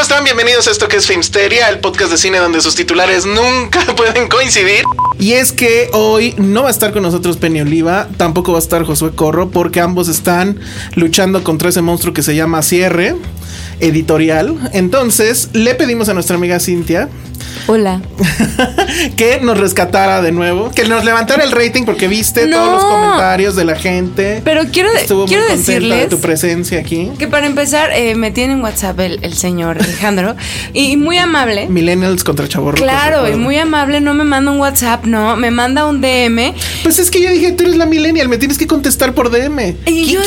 ¿Cómo están? Bienvenidos a esto que es Filmsteria, el podcast de cine donde sus titulares nunca pueden coincidir. Y es que hoy no va a estar con nosotros Penny Oliva, tampoco va a estar Josué Corro, porque ambos están luchando contra ese monstruo que se llama Cierre Editorial. Entonces, le pedimos a nuestra amiga Cintia Hola. que nos rescatara de nuevo, que nos levantara el rating porque viste No. todos los comentarios de la gente. Pero quiero, de- Estuvo muy quiero de decirles tu presencia aquí. que para empezar eh, me tiene en WhatsApp el, el señor Alejandro y muy amable. Millennials contra chavorrucos. Claro, y muy amable, no me manda un WhatsApp, no, me manda un DM. Pues es que yo dije, tú eres la millennial, me tienes que contestar por DM. Y ¿Qui- yo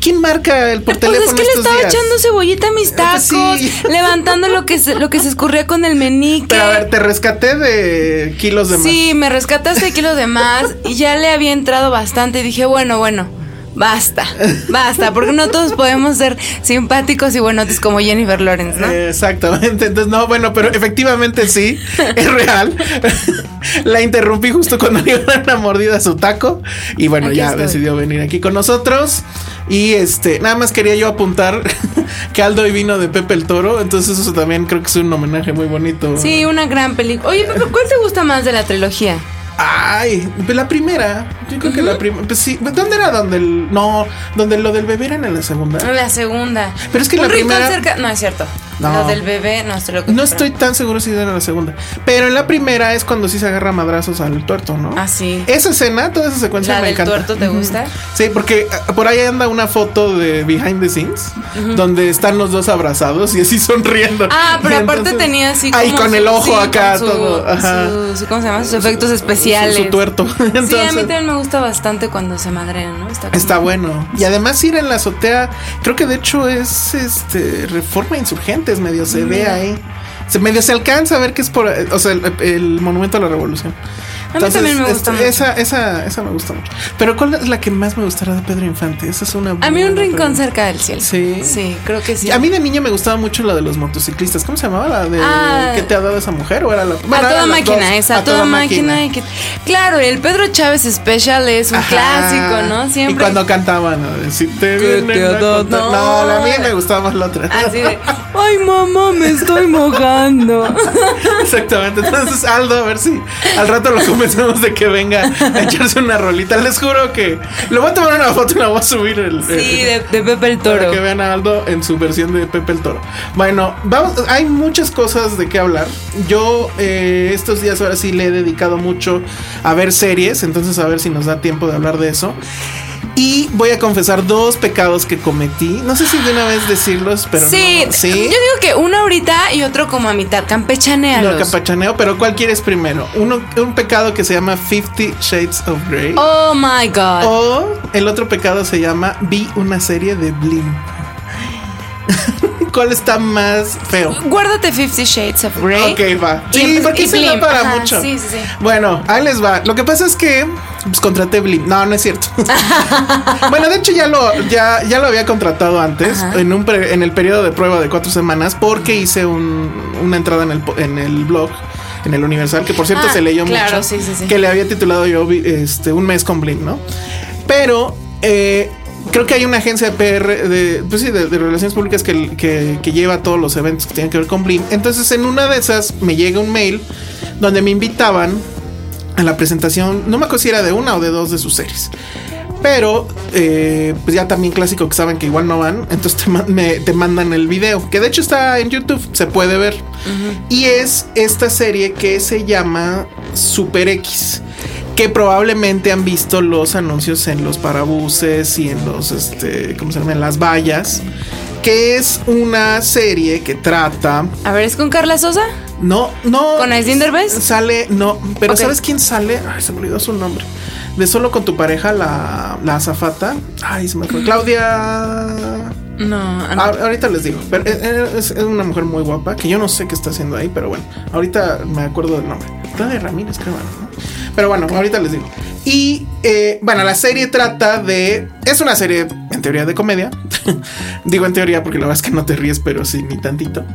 ¿Quién, marca el por Pues teléfono es que le estaba días? echando cebollita mis tacos, sí. levantando lo que se, lo que se escurría con el menique. Pero a ver, te rescaté de kilos de más. Sí, me rescataste kilos de más y ya le había entrado bastante y dije, bueno, bueno, basta, basta, porque no todos podemos ser simpáticos y buenotes como Jennifer Lawrence, ¿no? Exactamente, entonces no, bueno, pero efectivamente sí, es real. La interrumpí justo cuando le iba a dar una mordida a su taco y bueno, Aquí ya estoy. decidió venir aquí con nosotros y este, nada más quería yo apuntar que Aldo hoy vino de Pepe el Toro, entonces eso también creo que es un homenaje muy bonito. Sí, una gran película. Oye, Pepe, ¿cuál te gusta más de la trilogía? Ay, pues la primera, yo creo que la primera, pues sí, ¿dónde era donde el, no, donde lo del bebé era en la segunda? La segunda. Pero es que Un la primera- cerca. No es cierto. No. Lo del bebé, no estoy loco. No estoy tan seguro si era la segunda. Pero en la primera es cuando sí se agarra madrazos al tuerto, ¿no? Ah, sí. Esa escena, toda esa secuencia ¿La me del encanta. tuerto te gusta? Sí, porque ah, por ahí anda una foto de behind the scenes donde están los dos abrazados y así sonriendo. Ah, pero aparte tenía así Ahí como con su- el ojo sí, acá con su- todo. Ajá. su- ¿Cómo se llama? Sus efectos especiales. Su, tuerto. Sí, a mí también me gusta bastante cuando se madrean, ¿no? Está, Está bueno. Y además ir en la azotea, creo que de hecho es este reforma medio se ve ahí. Se medio se alcanza a ver que es por, o sea, el, el monumento a la revolución. A mí también me gusta mucho. Esa, esa, esa me gusta mucho. Pero ¿cuál es la que más me gustará de Pedro Infante? Esa es una. A mí un rincón pregunta. cerca del cielo. Sí. Sí, creo que sí. A mí de niño me gustaba mucho la de los motociclistas. ¿Cómo se llamaba? La de Ah. ¿Qué te ha dado esa mujer? ¿O era la a toda máquina, dos. esa, a toda, máquina. y que- Claro, el Pedro Chávez Special es un Ajá. clásico, ¿no? Siempre. Y cuando cantaban, ¿no? Si te ¿Qué vienen te a No, No. a mí me gustaba más la otra. Así de, ay mamá, me estoy mojando. Exactamente. Entonces, Aldo, a ver si al rato lo convencemos de que venga a echarse una rolita. Les juro que le voy a tomar una foto y la voy a subir. El, Sí, el- de, de Pepe el Toro. Para que vean a Aldo en su versión de Pepe el Toro. Bueno, vamos, hay muchas cosas de qué hablar. Yo eh, estos días ahora sí le he dedicado mucho a ver series, entonces a ver si nos da tiempo de hablar de eso. Y voy a confesar dos pecados que cometí. No sé si de una vez decirlos, pero sí, no. Sí. yo digo que uno ahorita y otro como a mitad. Lo Campechanealos. capachaneo, pero ¿cuál quieres primero? Uno, un pecado que se llama Fifty Shades of Grey. Oh my god. O el otro pecado se llama Vi una serie de Blim. ¿Cuál está más feo? Guárdate Fifty Shades of Grey. Ok, va. Sí, empe- porque y se da para Ajá, mucho. sí, sí, sí. Bueno, ahí les va. Lo que pasa es que pues, contraté Blim. No, no es cierto. bueno, de hecho ya lo, ya, ya lo había contratado antes, Ajá. en, un pre- en el periodo de prueba de cuatro semanas, porque hice un- una entrada en el, en el blog en el Universal, que por cierto Ah, se leyó claro, mucho, sí, sí, sí. que le había titulado yo este, un mes con Blim, ¿no? Pero eh, creo que hay una agencia de PR, de, pues sí, de, de relaciones públicas que, que- que lleva todos los eventos que tienen que ver con Blim. Entonces en una de esas me llega un mail donde me invitaban a la presentación, no me acuerdo si era de una o de dos de sus series. Pero, eh, pues ya también clásico que saben que igual no van, entonces te, ma- me- te mandan el video, que de hecho está en YouTube, se puede ver. Y es esta serie que se llama Super X, que probablemente han visto los anuncios en los parabuses y en los, este, ¿cómo se llama? En las vallas, que es una serie que trata... A ver, ¿es con Carla Sosa? No, no. ¿Con Aislinn Derbez? Sale, no. Pero. ¿sabes quién sale? Ay, se me olvidó su nombre. De solo con tu pareja, la, la azafata. Ay, se me fue. Claudia. No, ah, no. Ah, ahorita les digo. Pero es una mujer muy guapa que yo no sé qué está haciendo ahí, pero bueno, ahorita me acuerdo del nombre. Claudia Ramírez, creo. ¿no? Pero bueno, ahorita les digo. Y eh, bueno, la serie trata de. Es una serie en teoría de comedia. digo en teoría porque la verdad es que no te ríes, pero sí, ni tantito.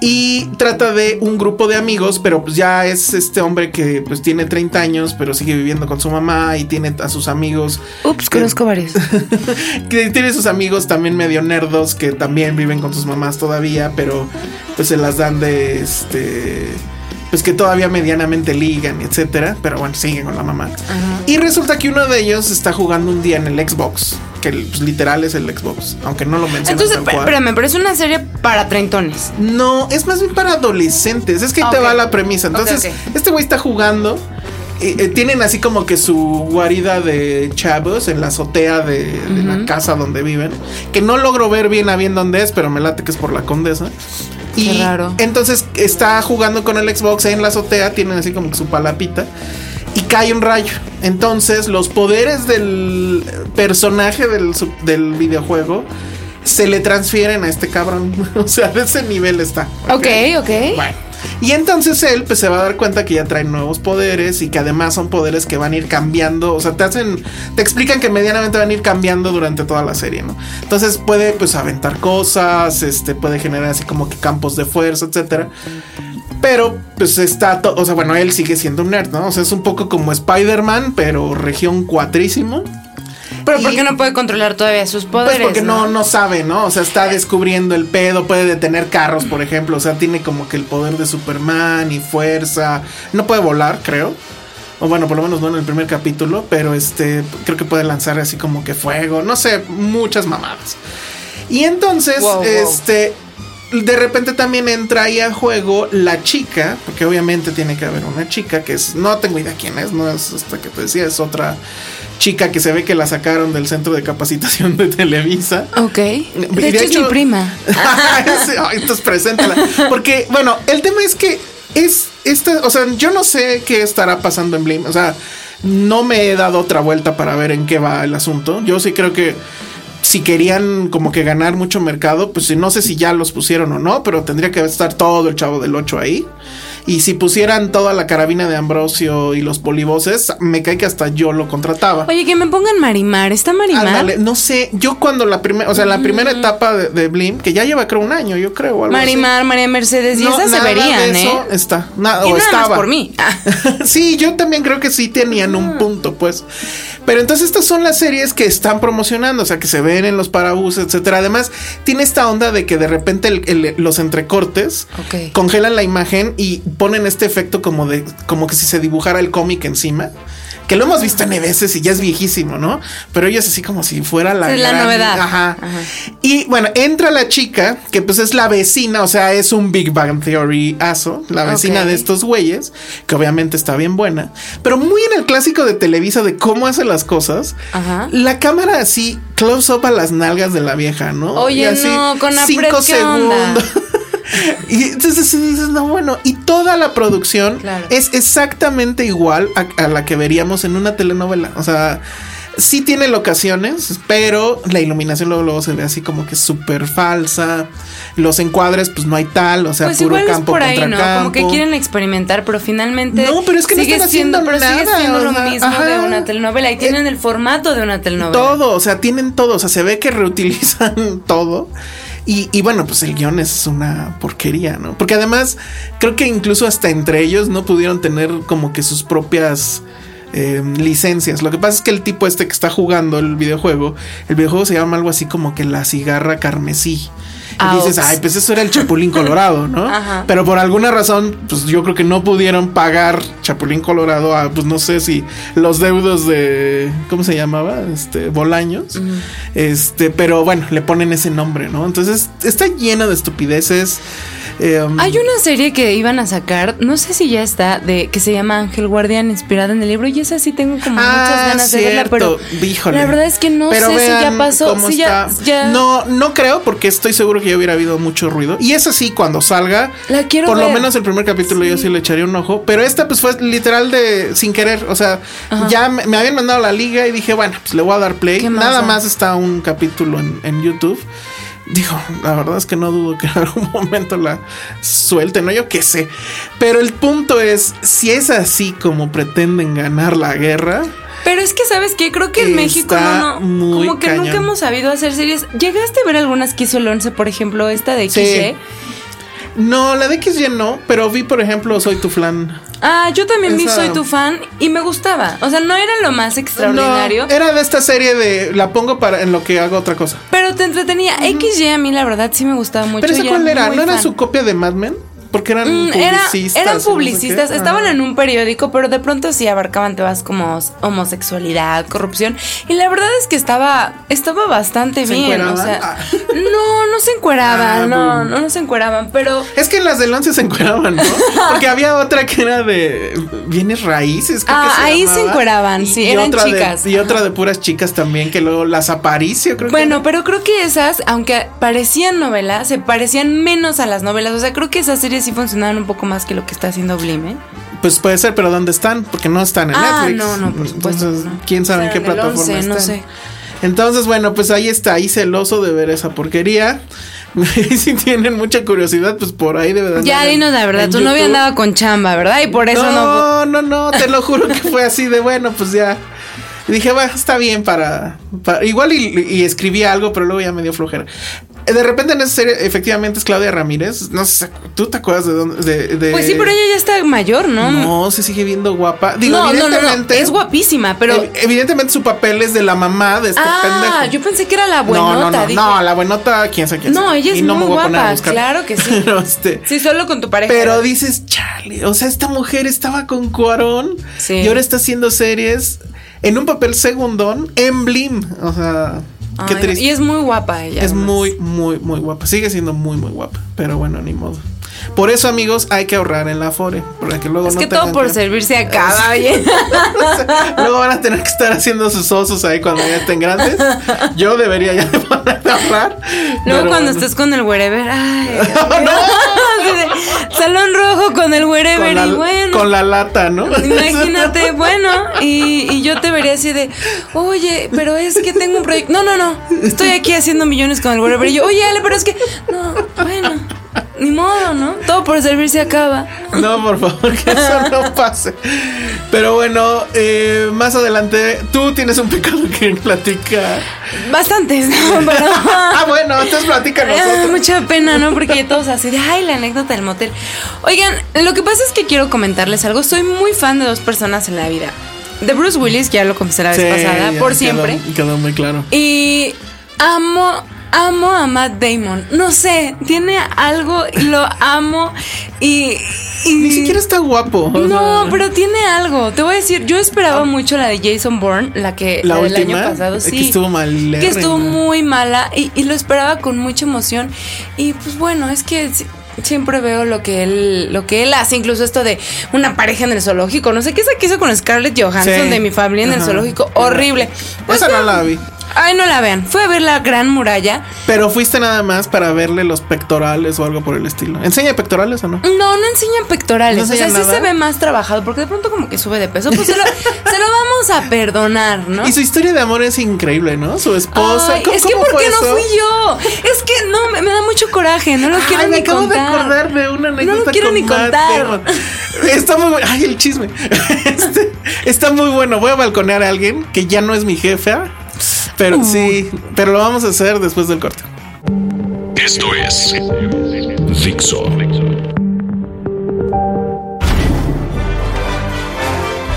Y trata de un grupo de amigos, pero pues ya es este hombre que pues tiene 30 años, pero sigue viviendo con su mamá y tiene a sus amigos Ups, conozco varios. que tiene sus amigos también medio nerdos que también viven con sus mamás todavía, pero pues se las dan de este pues que todavía medianamente ligan, etcétera, pero bueno, siguen con la mamá. Y resulta que uno de ellos está jugando un día en el Xbox, que pues, literal es el Xbox, aunque no lo mencionan Entonces, tal pe- cual. espérame, pero es una serie para treintones. No, es más bien para adolescentes. Es que ahí te va la premisa. Entonces, este güey está jugando. eh, eh, tienen así como que su guarida de chavos en la azotea de, de la casa donde viven. Que no logro ver bien a bien dónde es, pero me late que es por la condesa. Y raro. entonces está jugando con el Xbox en la azotea. Tienen así como que su palapita. Y cae un rayo. Entonces, los poderes del personaje del, del videojuego se le transfieren a este cabrón. o sea, de ese nivel está. Ok, ok. Bueno. Y entonces él pues se va a dar cuenta que ya traen nuevos poderes y que además son poderes que van a ir cambiando, o sea, te hacen te explican que medianamente van a ir cambiando durante toda la serie, ¿no? Entonces puede pues aventar cosas, este puede generar así como que campos de fuerza, etcétera. Pero pues está, to- o sea, bueno, él sigue siendo un nerd, ¿no? O sea, es un poco como Spider-Man, pero región cuatrísimo. Pero ¿por qué no puede controlar todavía sus Pues poderes? porque no, no sabe, ¿no? O sea, está descubriendo el pedo, puede detener carros, por ejemplo. O sea, tiene como que el poder de Superman y fuerza. No puede volar, creo. O bueno, por lo menos no en el primer capítulo, pero este, creo que puede lanzar así como que fuego, no sé, muchas mamadas. Y entonces, Wow, wow. este, de repente también entra ahí a juego la chica, porque obviamente tiene que haber una chica que es, no tengo idea quién es, no es esta que te decía, es otra chica que se ve que la sacaron del centro de capacitación de Televisa. Ok. De, de hecho, es mi prima. Entonces preséntala. Porque, bueno, el tema es que es esta, o sea, yo no sé qué estará pasando en Blim. O sea, no me he dado otra vuelta para ver en qué va el asunto. Yo sí creo que si querían como que ganar mucho mercado, pues no sé si ya los pusieron o no, pero tendría que estar todo el chavo del 8 ahí. Y si pusieran toda la carabina de Ambrosio y los polivoces, me cae que hasta yo lo contrataba. Oye, que me pongan Marimar. ¿Está Marimar? Ándale, no sé, yo cuando la primera, o sea, la primera etapa de, de Blim, que ya lleva creo un año, yo creo, algo así. Marimar, María Mercedes. Y No, esas se nada de verían, eso ¿eh? Está, nada, Y o nada más estaba. por mí. Ah. sí, yo también creo que sí tenían un punto, pues. Pero entonces estas son las series que están promocionando, o sea, que se ven en los parabuses, etcétera. Además, tiene esta onda de que de repente el- el- los entrecortes congelan la imagen y ponen este efecto como de, como que si se dibujara el cómic encima. Que lo hemos visto N veces y ya es viejísimo, ¿no? Pero ellos así como si fuera la, la novedad. Ajá. Ajá. Y bueno, entra la chica, que pues es la vecina, o sea, es un Big Bang Theory aso, la vecina de estos güeyes, que obviamente está bien buena, pero muy en el clásico de Televisa de cómo hace las cosas. Ajá. La cámara así, close up a las nalgas de la vieja, ¿no? Oye, Y así, no, con Apret, cinco segundos. Y entonces dices, no, bueno, y toda la producción Claro. es exactamente igual a, a la que veríamos en una telenovela. O sea, sí tiene locaciones, pero la iluminación luego, luego se ve así como que súper falsa. Los encuadres, pues no hay tal, o sea, Pues puro campo por ahí, contra ¿no? campo. Como que quieren experimentar, pero finalmente. No, pero es que no sigue están siendo, haciendo pero sigue nada, siendo lo sea, mismo ajá. de una telenovela y tienen el formato de una telenovela. Todo, o sea, tienen todo, o sea, se ve que reutilizan todo. Y, y bueno, pues el guion es una porquería, ¿no? Porque además creo que incluso hasta entre ellos no pudieron tener como que sus propias eh, licencias. Lo que pasa es que el tipo este que está jugando el videojuego, el videojuego se llama algo así como que la cigarra carmesí. Y dices, ay, pues eso era el Chapulín Colorado, ¿no? Ajá. Pero por alguna razón, pues yo creo que no pudieron pagar Chapulín Colorado a, pues no sé si los deudos de, ¿cómo se llamaba? Este, Bolaños. Este, pero bueno, le ponen ese nombre, ¿no? Entonces está lleno de estupideces. Eh, Hay una serie que iban a sacar, no sé si ya está, de que se llama Ángel Guardián, inspirada en el libro, y esa sí tengo como Ah, muchas ganas de verla, pero. Híjole. la verdad es que no Pero sé si ya pasó, si ya, No, no creo, porque estoy seguro que ya hubiera habido mucho ruido. Y esa sí, cuando salga, La quiero por lo menos el primer capítulo yo sí le echaría un ojo. Pero esta, pues fue literal de sin querer. O sea, ya me, me habían mandado la liga y dije, bueno, pues le voy a dar play. ¿Qué más Nada da? más está un capítulo en, en YouTube. Digo, la verdad es que no dudo que en algún momento la suelten, ¿no? Yo qué sé. Pero el punto es, si es así como pretenden ganar la guerra, Pero es que, ¿sabes qué? Creo que en México no, no muy como que cañón. nunca hemos sabido hacer series. ¿Llegaste a ver algunas que hizo el 11, por ejemplo, esta de Sí. No, la de XY no, pero vi, por ejemplo, Soy tu flan. Ah, yo también vi Soy tu fan y me gustaba. O sea, no era lo más extraordinario, No, era de esta serie de la pongo para en lo que hago otra cosa. pero te entretenía. XY a mí la verdad sí me gustaba mucho. Pero esa cuál era? ¿No era fan. su copia de Mad Men? Porque eran Mm, era- publicistas. eran no sé qué. publicistas, estaban Ah. en un periódico, pero de pronto sí abarcaban temas como homosexualidad, corrupción. Y la verdad es que estaba, estaba bastante ¿Se bien. O sea, Ah. no, no se encueraban, Ah, no, no, no se encueraban, pero Es que en las del 11 se encueraban, ¿no? Porque había otra que era de bienes raíces. creo Ah, que se ahí se encueraban, sí, eran de- chicas. y otra de puras chicas también, que luego las Aparicio, creo que. Bueno, pero creo que esas, aunque parecían novelas, se parecían menos a las novelas. O sea, creo que esas series sí funcionaban un poco más que lo que está haciendo Blim, ¿eh? Pues puede ser, pero ¿dónde están? Porque no están en Ah, Netflix. no, no, por supuesto, Entonces. ¿quién sabe en O qué sea, en el plataforma 11, no están? sé. Entonces, bueno, pues ahí está, ahí celoso de ver esa porquería. Y si tienen mucha curiosidad, pues por ahí de andar Ya dinos la verdad, tu novia andaba con chamba, ¿verdad? Y por eso no. no, no, no, te lo juro que fue así de bueno, pues ya. Y dije, va, está bien para. para- igual y, y escribí algo, pero luego ya me dio flojera. Eh, De repente en esa serie, efectivamente, es Claudia Ramírez. No sé, ¿tú te acuerdas de dónde? De, de- Pues sí, pero ella ya está mayor, ¿no? No, se sigue viendo guapa. Digo, no, no, no, no, evidentemente. Es guapísima, pero. ev- Evidentemente su papel es de la mamá de este ah, pendejo. yo pensé que era la no, buenota. no, no, dije. no, la buenota, quién sabe quién No, sea. ella es Y no me muy guapa, claro que sí. Este. Sí, solo con tu pareja. Pero dices, chale, o sea, esta mujer estaba con Cuarón Sí. y ahora está haciendo series en un papel segundón en Blim. O sea, qué Ay, triste. Y es muy guapa ella. Es además. muy, muy, muy guapa. Sigue siendo muy, muy guapa. Pero bueno, ni modo. Por eso, amigos, hay que ahorrar en la Afore. Para que luego Es no que todo por que- servirse acaba, oye. Luego van a tener que estar haciendo sus osos ahí cuando ya estén grandes. Yo debería ya de ponerme a ahorrar. Luego cuando bueno. estés con el wherever, ay. Así de, Salón rojo con el wherever con la, y bueno. con la lata, ¿no? Imagínate, bueno, y, y yo te vería así de, oye, pero es que tengo un proyecto. No, no, no, estoy aquí haciendo millones con el wherever. Y yo, oye, Ale, pero es que, no, bueno, ni modo, ¿no? Todo por servirse acaba. No, por favor, que eso no pase. Pero bueno, eh, más adelante, tú tienes un pecado que platicar. Bastantes, ¿no? Pero. Ah, bueno, entonces platica da nosotros. mucha pena, ¿no? Porque todos así de, ay, la anécdota del motel. Oigan, lo que pasa es que quiero comentarles algo. Soy muy fan de dos personas en la vida. De Bruce Willis, que ya lo confesé la vez Sí, pasada, por quedó- siempre. Quedó muy claro. Y amo, amo a Matt Damon. No sé, tiene algo, y lo amo. Y. y- Ni siquiera está guapo. No, sea, pero tiene algo. Te voy a decir, yo esperaba mucho la de Jason Bourne, la que La del última, año pasado, sí. que estuvo malérrima. Que estuvo muy mala y, y lo esperaba con mucha emoción. Y pues bueno, es que siempre veo lo que él lo que él hace, incluso esto de una pareja en el zoológico. No sé qué esa que hizo con Scarlett Johansson Sí. de mi familia en el zoológico. Horrible. Pues Esa no la vi. Ay, no la vean. Fue a ver la gran muralla. Pero fuiste nada más para verle los pectorales o algo por el estilo. ¿Enseña pectorales o no? No, no enseñan pectorales. ¿No o sea, sí se ve más trabajado porque de pronto como que sube de peso. Pues se lo, se lo vamos a perdonar, ¿no? Y su historia de amor es increíble, ¿no? Su esposa. Ay, ¿Cómo- es que cómo ¿por fue qué no fui yo? Es que no, me, me da mucho coraje, no lo quiero Ay, ni me acabo contar. De acordar de una anécdota. No lo quiero con ni contar. Está muy bueno. Ay, el chisme. Este, está muy bueno. Voy a balconear a alguien que ya no es mi jefa. Pero Uh. sí, pero lo vamos a hacer después del corte. Esto es Dixo.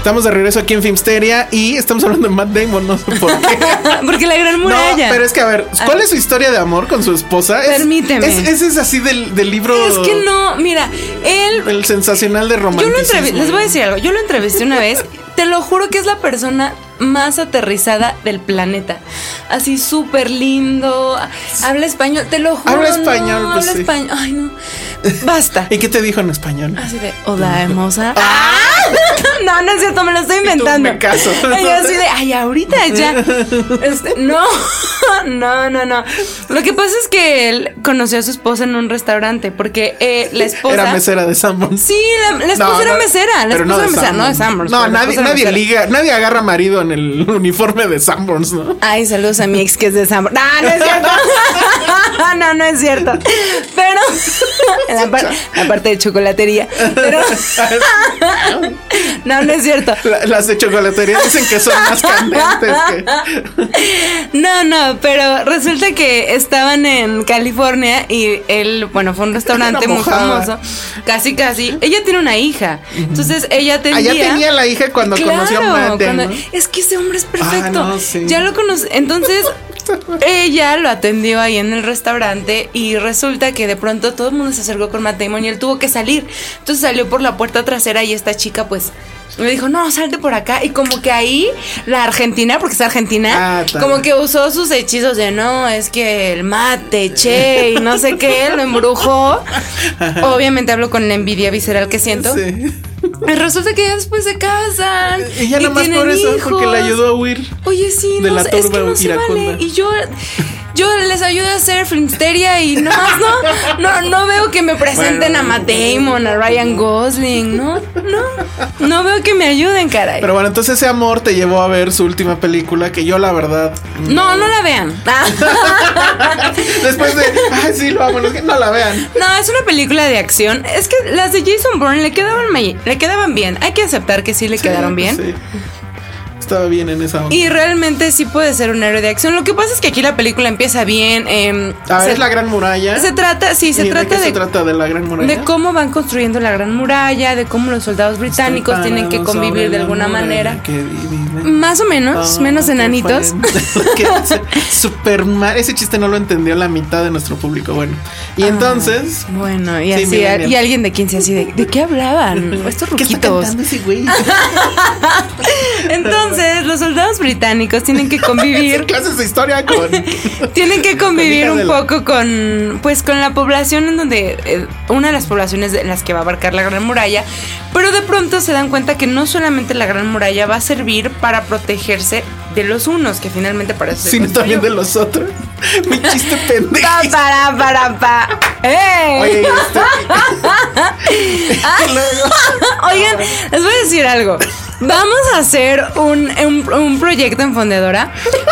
Estamos de regreso aquí en Filmsteria y estamos hablando de Matt Damon, no sé por qué. Porque la gran No, muralla. pero es que a ver, ¿cuál es su historia de amor con su esposa? Es- Permíteme. Es, ese es así del, del libro. Es que no, mira, él El sensacional de Yo lo romanticismo. entrevisté, les voy a decir algo, yo lo entrevisté una vez, te lo juro que es la persona más aterrizada del planeta. Así súper lindo, habla español, te lo juro. Habla no, español, pues habla sí. español. Ay, no. Basta. ¿Y qué te dijo en español? Así de, hola, hermosa. No, no es cierto, me lo estoy inventando. Ah. me caso. Y yo así de, ay, ahorita ya. Este, no, no, no, no. Lo que pasa es que él conoció a su esposa en un restaurante porque eh, la esposa. Era mesera de Sanborns. Sí, la, la esposa No, era no, mesera. La esposa de era mesera, no de Sanborns. No, nadie, liga, nadie agarra marido en el uniforme de Sanborns, ¿no? Ay, saludos a mi ex que es de Sanborns. No, no es cierto. no, no es cierto. Pero la, par- la parte de chocolatería. Pero no, no es cierto. La- las de chocolatería dicen que son más candentes que. No, no, pero resulta que estaban en California y él, bueno, fue un restaurante muy famoso. Casi, casi. Ella tiene una hija. Entonces ella tenía. Allá tenía la hija cuando conoció a Matt cuando-. Es que ese hombre es perfecto. Ah, no, sí. Ya lo conocí. Entonces, ella lo atendió ahí en el restaurante y resulta que de pronto todo el mundo se acercó con Matt Damon y él tuvo que salir. Entonces salió por la puerta trasera y esta chica, pues. Le dijo, no, salte por acá. Y como que ahí, la Argentina, porque es Argentina, Ah, como que usó sus hechizos de no, es que el mate, che, y no sé qué, lo embrujó. Obviamente hablo con la envidia visceral que siento. Sí. Y resulta que ya después se casan. Y ya nada más por eso, porque le hijos. ayudó a huir. Oye, sí, de no la sé, es que turba no se vale. Y yo, yo les ayudo a hacer filmsteria y no, no, no, no veo que me presenten Bueno. a Matt Damon, a Ryan Gosling, no, no, no veo que me ayuden, caray. Pero bueno, entonces ese amor te llevó a ver su última película, que yo la verdad. no, no la vean. Después de. Ay, sí, lo amo, no, la vean. No, es una película de acción. Es que las de Jason Bourne le quedaban, le quedaban bien. Hay que aceptar que sí le quedaron bien. Sí. Estaba bien en esa onda. Y realmente sí puede ser un héroe de acción. Lo que pasa es que aquí la película empieza bien. A ver, se, es la gran muralla. se trata, sí, se ¿Y de trata qué de, se trata de la gran muralla? de cómo van construyendo la gran muralla, de cómo los soldados británicos tienen que convivir de alguna manera. Más o menos, Ah, menos qué enanitos. fuerte. Que se- Super mal. Ese chiste no lo entendió la mitad de nuestro público. Bueno, y Ah. entonces. Bueno, y Sí, así, y alguien de 15 así de, ¿de qué hablaban? Estos ¿Qué está ruquitos. ese güey? Entonces, los soldados británicos tienen que ¿Qué convivir clases de historia con.? Tienen que convivir un la- poco con, pues, con la población en donde, eh, una de las poblaciones en las que va a abarcar la Gran Muralla, pero de pronto se dan cuenta que no solamente la Gran Muralla va a servir para protegerse de los unos, que finalmente para eso se Sino también de los otros. Mi chiste pendejo. Pa, para, para, pa. ¡Ey! Oye, este. Oigan, les voy a decir algo. Vamos a hacer un, un- un proyecto en Fondedora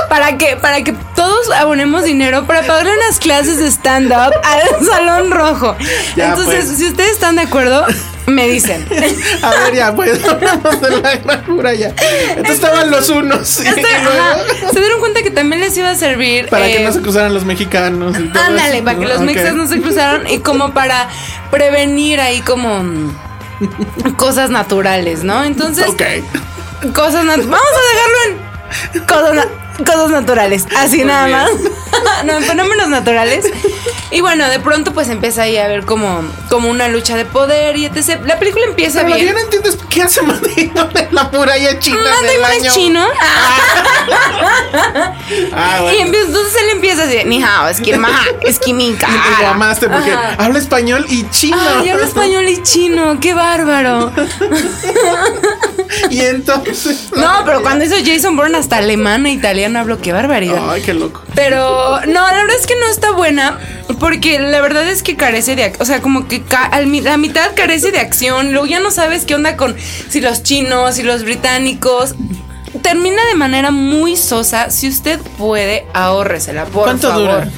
para que, para que todos abonemos dinero para pagarle unas clases de stand-up al Salón Rojo. Ya, Entonces, pues. si ustedes están de acuerdo, me dicen. A ver, ya, pues hablamos de la gran muralla. Entonces estaban los unos. y Este, luego- ajá, se dieron cuenta que también les iba a servir. Para que eh, no se cruzaran los mexicanos. y todo Ándale, eso, para que los Ok. mexas no se cruzaron y como para prevenir ahí como cosas naturales, ¿no? Entonces, Ok. cosas nat- vamos a dejarlo en cosas, cosas naturales, así Muy nada bien. más. no, en fenómenos naturales. Y bueno, de pronto pues empieza ahí a haber como, como una lucha de poder y etc. La película empieza Pero bien. yo no entiendo es qué hace Madrid en la muralla china Matt del Damon año. es chino. Ah, Y bueno. empieza- entonces él empieza así, ni hao, es que maja, es que mi Y te cara". llamaste porque Ajá. habla español y chino. Ay, habla español y chino, qué bárbaro. Y entonces. No, pero cuando hizo Jason Bourne hasta alemán e italiano habló, qué barbaridad. Ay, qué loco. Pero no, la verdad es que no está buena porque la verdad es que carece de, ac- o sea, como que la mitad carece de acción, luego ya no sabes qué onda con si los chinos, si los británicos. Termina de manera muy sosa. Si usted puede, ahórresela, por ¿Cuánto favor. dura?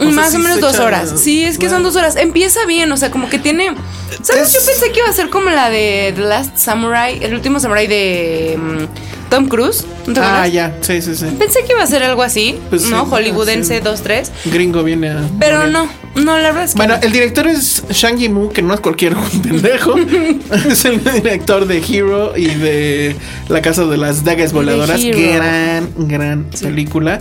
O Más sí o menos dos echa- horas. Sí, es que son dos horas. Empieza bien, o sea, como que tiene. ¿Sabes? Es- Yo pensé que iba a ser como la de The Last Samurai, el último samurai de mm, Tom Cruise. ¿No te Ah, ya, sí, sí, sí. Pensé que iba a ser algo así, Pues sí, ¿no? Hollywoodense sí. 2-3. Gringo viene a. Pero no, no, la verdad es que. Bueno, no. el director es Shang Yimou, que no es cualquier pendejo. es el director de Hero y de La Casa de las Dagas Voladoras. Gran, gran película.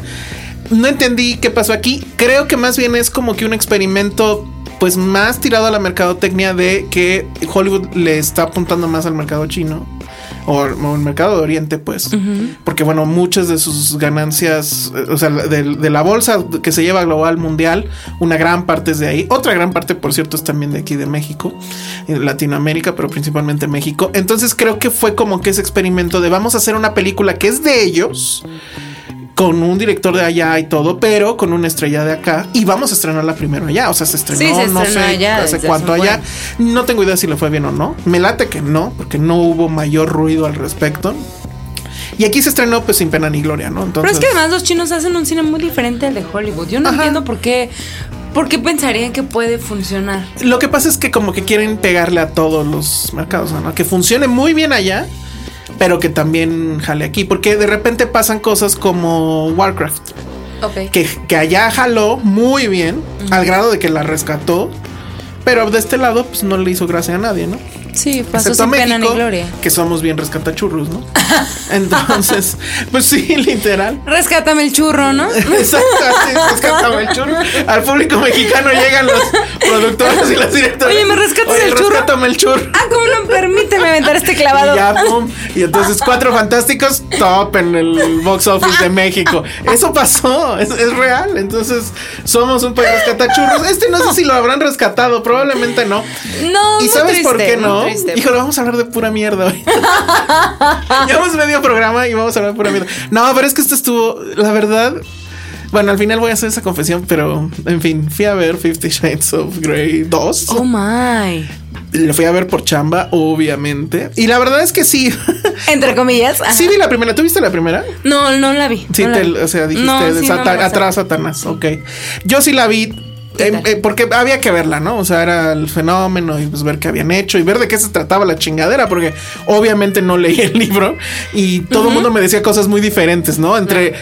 No entendí qué pasó aquí. Creo que más bien es como que un experimento. Pues más tirado a la mercadotecnia de que Hollywood le está apuntando más al mercado chino o, o el mercado de Oriente, pues. Porque, bueno, muchas de sus ganancias, eh, o sea, de, de la bolsa que se lleva global mundial, una gran parte es de ahí. Otra gran parte, por cierto, es también de aquí de México, Latinoamérica, pero principalmente México. Entonces creo que fue como que ese experimento de vamos a hacer una película que es de ellos. Con un director de allá y todo, pero con una estrella de acá. Y vamos a estrenarla primero allá. O sea, se estrenó, Sí, se no estrenó sé allá hace cuánto allá. No tengo idea si le fue bien o no. Me late que no, porque no hubo mayor ruido al respecto. Y aquí se estrenó pues sin pena ni gloria, ¿no? Entonces, Pero es que además los chinos hacen un cine muy diferente al de Hollywood. Yo no Ajá. entiendo por qué. ¿Por qué pensarían que puede funcionar? lo que pasa es que como que quieren pegarle a todos los mercados, ¿no? Que funcione muy bien allá, pero que también jale aquí. Porque de repente pasan cosas como Warcraft, Ok. que, que allá jaló muy bien, al grado de que la rescató. Pero de este lado, pues no le hizo gracia a nadie, ¿no? Sí, pasó Excepto sin pena ni México, gloria. que somos bien rescatachurros, ¿no? Entonces, pues sí, literal. Rescátame el churro, ¿no? Exacto, es, rescátame el churro. Al público mexicano llegan los productores y los directores. Oye, ¿me rescatas Oye, el churro? Rescátame el churro. Ah, ¿cómo no? Permíteme aventar este clavado. Y ya, pum. Y entonces, cuatro fantásticos, top en el box office de México. Eso pasó, es, es real. Entonces, somos un país rescatachurros. Este no sé si lo habrán rescatado, probablemente no. No, ¿Y sabes por qué no? Híjole, vamos a hablar de pura mierda hoy. Llevamos medio programa y vamos a hablar de pura mierda. No, pero es que esto estuvo, la verdad. Bueno, al final voy a hacer esa confesión, pero en fin, fui a ver Fifty Shades of Grey 2. Oh my. Lo fui a ver por chamba, obviamente. Y la verdad es que sí. Entre comillas. ajá. sí vi la primera. ¿Tú viste la primera? No, no la vi. Sí, no te- vi. o sea, dijiste No, sí, atrás Satanás, ok. Yo sí la vi. ¿Qué eh, eh, porque había que verla, ¿no? O sea, era el fenómeno y pues ver qué habían hecho y ver de qué se trataba la chingadera, porque obviamente no leí el libro y todo el mundo me decía cosas muy diferentes, ¿no? Entre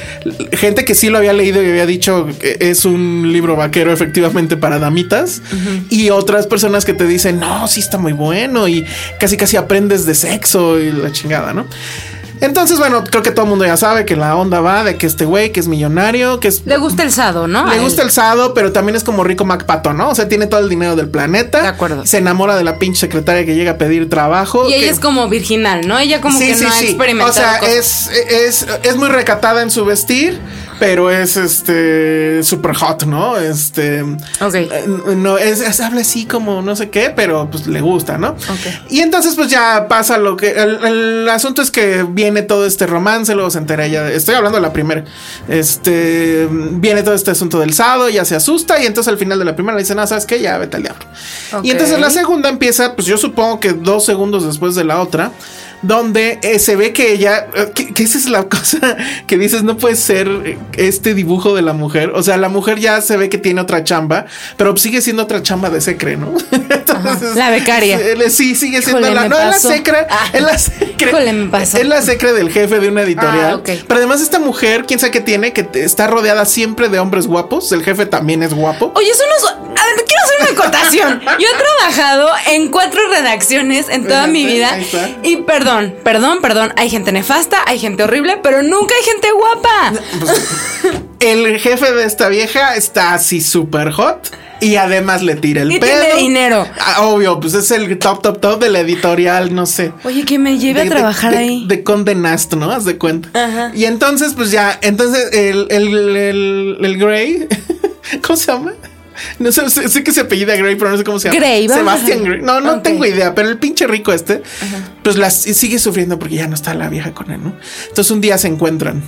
gente que sí lo había leído y había dicho que es un libro vaquero efectivamente para damitas y otras personas que te dicen, no, sí está muy bueno y casi casi aprendes de sexo y la chingada, ¿no? Entonces, bueno, creo que todo el mundo ya sabe que la onda va de que este güey que es millonario, que es Le gusta el sado, ¿no? le gusta el sado, pero también es como rico MacPato, ¿no? O sea, tiene todo el dinero del planeta. De acuerdo. Se enamora de la pinche secretaria que llega a pedir trabajo. Y ella es como virginal, ¿no? Ella como que no ha experimentado. O sea, cosas. es, es, es muy recatada en su vestir, pero es este super hot, ¿no? Este. Ok. eh, No, es, es- habla así como no sé qué, pero pues le gusta, ¿no? Y entonces, pues ya pasa lo que. El, el asunto es que viene todo este romance, luego se entera ella. Estoy hablando de la primera. Este. Viene todo este asunto del sado, ya se asusta, y entonces al final de la primera le dicen, no, ¿sabes qué? Ya vete al diablo. Y entonces la segunda empieza, pues yo supongo que dos segundos después de la otra, donde eh, se ve que ella, eh, que, que esa es la cosa que dices, no puede ser eh, este dibujo de la mujer. O sea, la mujer ya se ve que tiene otra chamba, pero sigue siendo otra chamba de secre, ¿no? Entonces, La becaria. Sí, sigue siendo Híjole, la, no, es la secre, Ah. es la secre. Híjole, me pasó. Es la secre del jefe de una editorial. Ah, ok. Pero además esta mujer, quién sabe qué tiene, que está rodeada siempre de hombres guapos. El jefe también es guapo. Oye, eso no una acotación. Yo he trabajado en cuatro redacciones en toda mi vida. Y perdón, perdón, perdón. Hay gente nefasta, hay gente horrible, pero nunca hay gente guapa. El jefe de esta vieja está así súper hot. Y además le tira el Y pedo. tiene dinero. Ah, obvio, pues es el top, top, top de la editorial, no sé. Oye, que me lleve de- a trabajar de, ahí. De, Conde Nast, ¿no? Haz de cuenta. Ajá. Y entonces, pues ya, entonces el, el, el, el Grey, ¿cómo se llama? No sé, sé, sé que se apellida Grey, pero no sé cómo se llama. Sebastian dejarlo. Grey. No, no tengo idea, pero el pinche rico este pues las sigue sufriendo porque ya no está la vieja con él, ¿no? Entonces un día se encuentran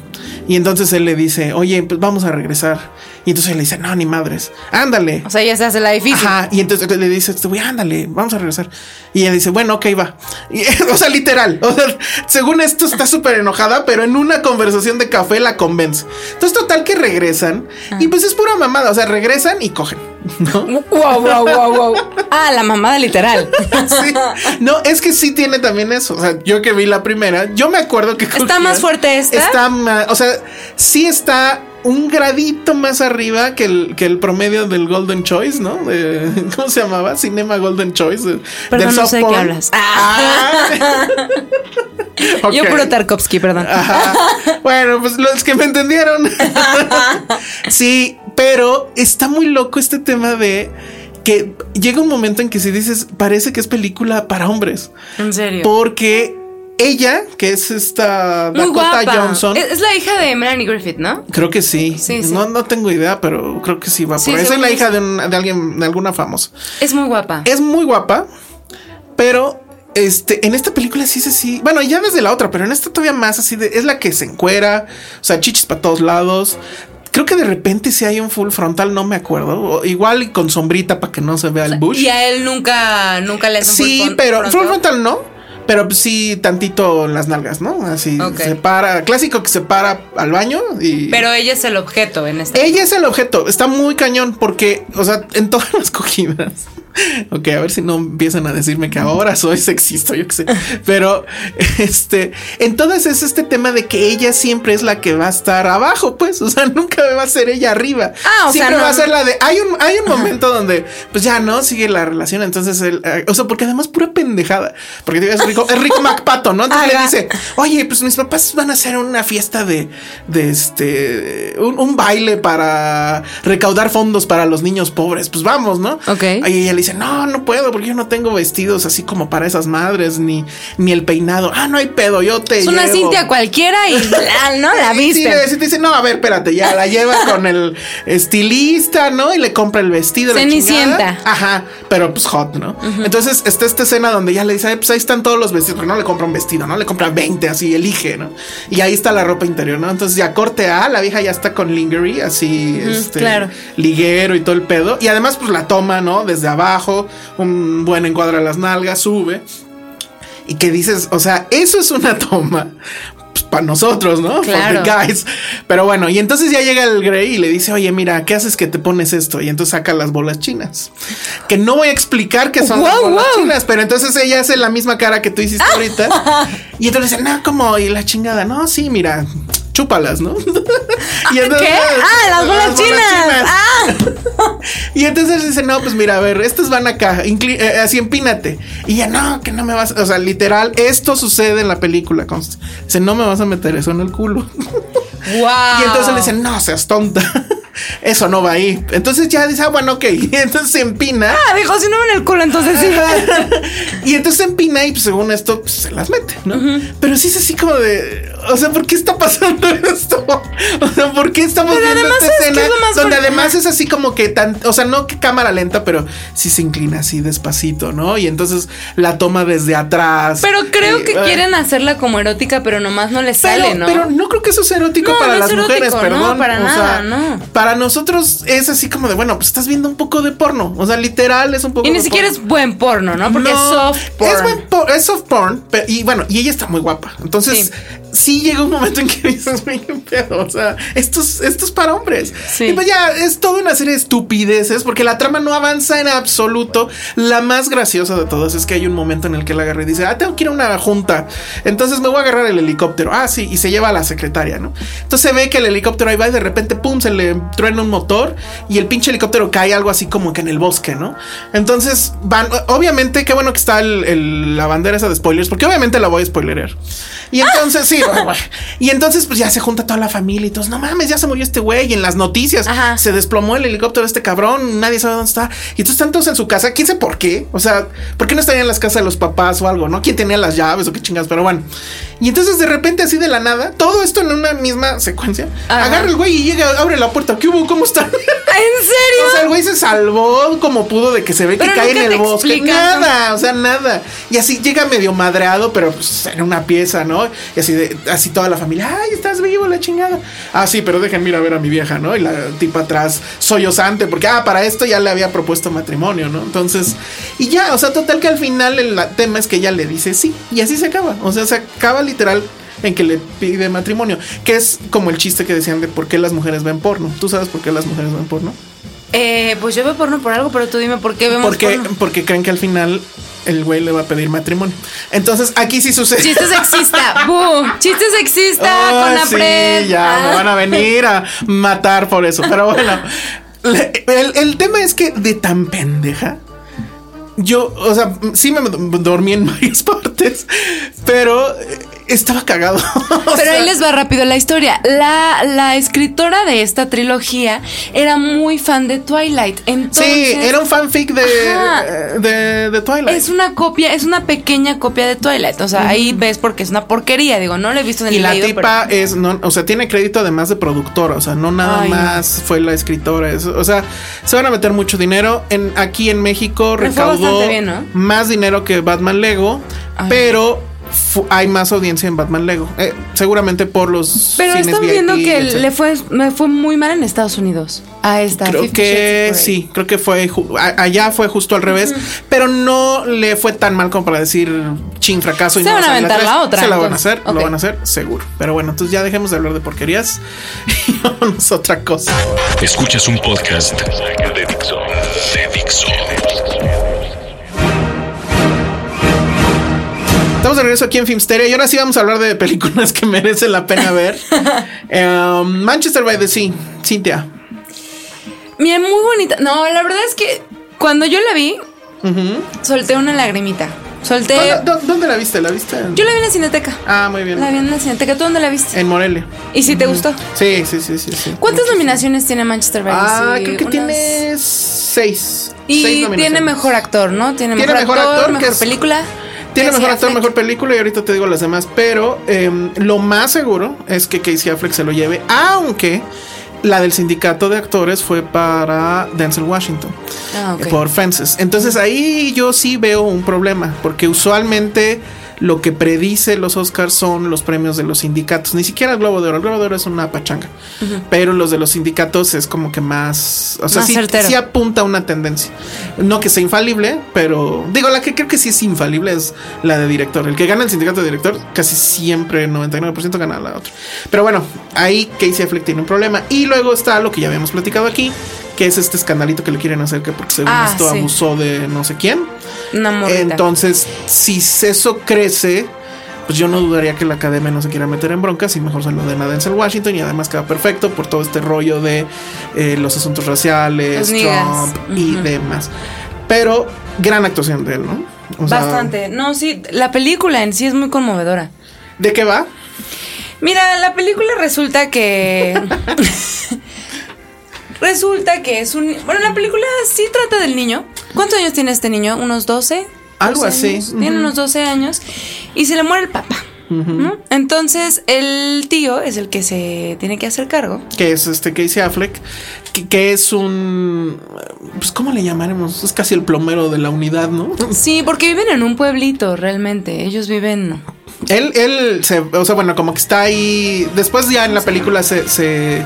y entonces él le dice, oye, pues vamos a regresar. Y entonces él le dice, no, ni madres, ándale. O sea, ya se hace la difícil. Ajá, y entonces le dice, este güey, ándale, vamos a regresar. Y ella dice, bueno, ok, va. Y, o sea, literal. O sea, según esto está súper enojada, pero en una conversación de café la convence. Entonces, total que regresan. Y pues es pura mamada. O sea, regresan y cogen. ¿No? Wow, wow, wow, wow. Ah, la mamada literal. Sí. No, es que sí tiene también eso. O sea, yo que vi la primera, yo me acuerdo que. ¿Está más fuerte esta? Está más. O sea, sí está un gradito más arriba que el, que el promedio del Golden Choice, ¿no? De- ¿Cómo se llamaba? Cinema Golden Choice. de- Perdón, del no sé de qué hablas. Ah. Yo Ok. puro Tarkovsky, perdón. Ajá. Bueno, pues los que me entendieron. sí, pero está muy loco este tema de que llega un momento en que si dices, parece que es película para hombres. En serio. Porque ella, que es esta Muy Dakota guapa. Johnson. Es, la hija de Melanie Griffith, ¿no? Creo que sí. Sí, sí. No, no tengo idea, pero creo que sí va Sí, por. Esa es la hija de, de alguien, de alguna famosa. Es muy guapa. Es muy guapa, pero este, en esta película sí es así. Bueno, ya desde la otra, pero en esta todavía más así de, es la que se encuera, o sea, chichis para todos lados. Creo que de repente si hay un full frontal, no me acuerdo. O igual y con sombrita para que no se vea el bush. Y a él nunca, nunca le hacen Sí, full pero full frontal no. Pero sí, tantito en las nalgas, ¿no? Así Ok. se para, clásico que se para al baño y. Pero ella es el objeto en este. Ella es el objeto, está muy cañón porque, o sea, en todas las cogidas. Ok, a ver si no empiezan a decirme que ahora soy sexista, yo qué sé. Pero, este, en todas es este tema de que ella siempre es la que va a estar abajo, pues, o sea, nunca va a ser ella arriba. Ah, o sea, siempre no- va a ser la de. Hay un, hay un momento donde, pues ya no sigue la relación, entonces eh, o sea, porque además pura pendejada, porque digo, es rico, es Rick McPato, ¿no? Entonces le dice, oye, pues mis papás van a hacer una fiesta de, de este, un, un baile para recaudar fondos para los niños pobres. Pues vamos, ¿no? Ok. Y ella le dice, no, no puedo porque yo no tengo vestidos así como para esas madres, ni, ni el peinado. Ah, no hay pedo, yo te Es una llevo". Cintia cualquiera y la, ¿no? La viste. le dice, dice, no, a ver, espérate, ya la lleva con el estilista, ¿no? Y le compra el vestido. Cenicienta. Ajá, pero pues hot, ¿no? Entonces está esta escena donde ya le dice, "Ay, pues ahí están todos los vestidos, pero no le compra un vestido, ¿no? Le compra 20, así, elige, ¿no? Y ahí está la ropa interior, ¿no? Entonces ya corte A, la vieja ya está con lingerie, así, este, claro. liguero y todo el pedo. Y además, pues la toma, ¿no? Desde abajo, un buen encuadre a las nalgas, sube. Y que dices, o sea, eso es una toma. para nosotros, ¿no? Claro. For the guys. Pero bueno, y entonces ya llega el Grey y le dice, oye, mira, ¿qué haces que te pones esto? Y entonces saca las bolas chinas. Que no voy a explicar qué son las bolas wow. chinas, pero entonces ella hace la misma cara que tú hiciste ahorita. Y entonces dice, no, como, y la chingada, no, sí, mira, chúpalas, ¿no? y entonces- ¿Qué? Ah, las bolas chinas. Ah. y entonces dice, no, pues mira, a ver, estas van acá, eh, así empínate. Y ya, no, que no me vas, o sea, literal, esto sucede en la película. consta. Dice, no me vas a meter eso en el culo. Wow. Y entonces le dicen, no seas tonta. Eso no va ahí. Entonces ya dice, ah, bueno, ok. Y entonces se empina. Ah, dijo, si no en el culo, entonces sí. y entonces se empina y pues, según esto pues, se las mete, ¿no? Pero sí es así como de, o sea, ¿por qué está pasando esto? O sea, ¿por qué estamos Pero viendo esta ¿sabes qué escena es donde además es así como que tan, o sea, no que cámara lenta, pero sí se inclina así despacito, ¿no? Y entonces la toma desde atrás. Pero creo que ah, quieren hacerla como erótica, pero nomás no les pero, sale, ¿no? pero no creo que eso sea erótico No, para no las mujeres, erótico, perdón. no, para o nada, sea, no. Para nosotros es así como de, bueno, pues estás viendo un poco de porno. O sea, literal es un poco y ni de siquiera porno. es buen porno, ¿no? Porque No, es soft porn. Es, buen por- es soft porn. pero- y bueno, y ella está muy guapa. Entonces, sí, llega un momento en que dices, güey, qué pedo. O sea, esto es, esto es para hombres. Sí. Y pues ya es toda una serie de estupideces porque la trama no avanza en absoluto. La más graciosa de todas es que hay un momento en el que la agarra y dice, ah, tengo que ir a una junta. Entonces me voy a agarrar el helicóptero. Ah, sí, y se lleva a la secretaria, ¿no? Entonces se ve que el helicóptero ahí va y de repente, pum, se le truena un motor y el pinche helicóptero cae algo así como que en el bosque, ¿no? Entonces van, obviamente, qué bueno que está el- el- la bandera esa de spoilers, porque obviamente la voy a spoilerear. Y entonces, sí, y entonces pues ya se junta toda la familia y todos, no mames, ya se murió este güey. Y en las noticias Ajá. se desplomó el helicóptero de este cabrón, nadie sabe dónde está. Y entonces están todos en su casa, quién sabe por qué. O sea, ¿por qué no estarían en las casas de los papás o algo, no? ¿Quién tenía las llaves o qué chingas? Pero bueno. Y entonces de repente, así de la nada, todo esto en una misma secuencia, Ajá. agarra el güey y llega, abre la puerta. ¿Qué hubo? ¿Cómo están? ¿En serio? O sea, el güey se salvó como pudo de que se ve que cae en el bosque. explican Nada, o sea, nada. Y así llega medio madreado, pero pues en una pieza, ¿no? Y así de, así toda la familia, ay, estás vivo, la chingada. Ah, sí, pero déjenme ir a ver a mi vieja, ¿no? Y la tipa atrás sollozante, porque ah, para esto ya le había propuesto matrimonio, ¿no? Entonces, y ya, o sea, total que al final el tema es que ella le dice sí, y así se acaba. O sea, se acaba literal en que le pide matrimonio, que es como el chiste que decían de por qué las mujeres ven porno. ¿Tú sabes por qué las mujeres ven porno? Eh, pues yo veo porno por algo, pero tú dime por qué vemos Porque, porno. porque creen que al final el güey le va a pedir matrimonio. Entonces aquí sí sucede. Chiste sexista. ¡Bu! Chiste sexista Ay, con la sí, pred. ya me van a venir a matar por eso. Pero bueno, el, el tema es que de tan pendeja. Yo, o sea, sí me dormí en varias partes, pero estaba cagado. Pero sea, ahí les va rápido la historia. La, la escritora de esta trilogía era muy fan de Twilight. Entonces, Sí, era un fanfic de, de, de Twilight. Es una copia, es una pequeña copia de Twilight. O sea, ahí ves porque es una porquería. Digo, no lo he visto en el Y la leído, tipa es, no, o sea, tiene crédito además de productora, o sea, no nada Ay, más fue la escritora, es- o sea, se van a meter mucho dinero. En, aquí en México recaudó bastante bien, ¿no? más dinero que Batman Lego, Ay. pero hay más audiencia en Batman Lego, eh, seguramente por los Pero cines estamos VIP, viendo que etcétera. le fue, me fue muy mal en Estados Unidos. A esta. Creo que sí, creo que fue allá fue justo al revés, pero no le fue tan mal como para decir chin fracaso y Se no van va a aventar atrás". la otra, Se la van a hacer, lo van a hacer seguro. Pero bueno, entonces ya dejemos de hablar de porquerías y vámonos a otra cosa. Escuchas un podcast de Dixo. De Dixo. Estamos de regreso aquí en Filmsteria y ahora sí vamos a hablar de películas que merecen la pena ver. Um, Manchester by the Sea, Cintia. Mira, muy bonita. No, la verdad es que cuando yo la vi, solté una lagrimita. Solté. ¿Dónde, dó- dónde la viste? ¿La viste? en- Yo la vi en la cineteca. Ah, muy bien. La vi en la cineteca. ¿Tú dónde la viste? En Morelia. ¿Y si te gustó? Sí, sí, sí, sí. sí. ¿Cuántas nominaciones tiene Manchester by the Ah, Sea? creo que Unas- tiene seis. Y seis tiene mejor actor, ¿no? Tiene, Tiene mejor, mejor actor, mejor película. Tiene mejor actor, mejor película y ahorita te digo las demás. Pero em, lo más seguro es que Casey Affleck se lo lleve, aunque la del sindicato de actores fue para Denzel Washington Ah, ok. por Fences. Entonces ahí yo sí veo un problema, porque usualmente lo que predice los Oscars son los premios de los sindicatos, ni siquiera el Globo de Oro. El Globo de Oro es una pachanga, pero los de los sindicatos es como que más, o sea, Más sí, sí apunta a una tendencia. No que sea infalible, pero digo, la que creo que sí es infalible es la de director. El que gana el sindicato de director casi siempre, 99% gana la otra. Pero bueno, ahí Casey Affleck tiene un problema. Y luego está lo que ya habíamos platicado aquí, que es este escandalito que le quieren hacer, que porque según Ah, esto sí. abusó de no sé quién. Una morrita. Entonces, si eso crece, pues yo no dudaría que la academia no se quiera meter en broncas y mejor se lo den a Denzel Washington y además queda perfecto por todo este rollo de eh, los asuntos raciales, Los. Trump y demás. Pero gran actuación de él, ¿no? O sea, Bastante. No, sí, la película en sí es muy conmovedora. ¿De qué va? Mira, la película resulta que. resulta que es un. Bueno, la película sí trata del niño. ¿Cuántos años tiene este niño? ¿Unos 12? Algo 12 así. años. Tiene unos 12 años. Y se le muere el papá. ¿no? Entonces, el tío es el que se tiene que hacer cargo. Que es este Casey Affleck, que, que es un. Pues, ¿cómo le llamaremos? Es casi el plomero de la unidad, ¿no? Sí, porque viven en un pueblito, realmente. Ellos viven. Él, él, se, o sea, bueno, como que está ahí. Después ya en la película se, se,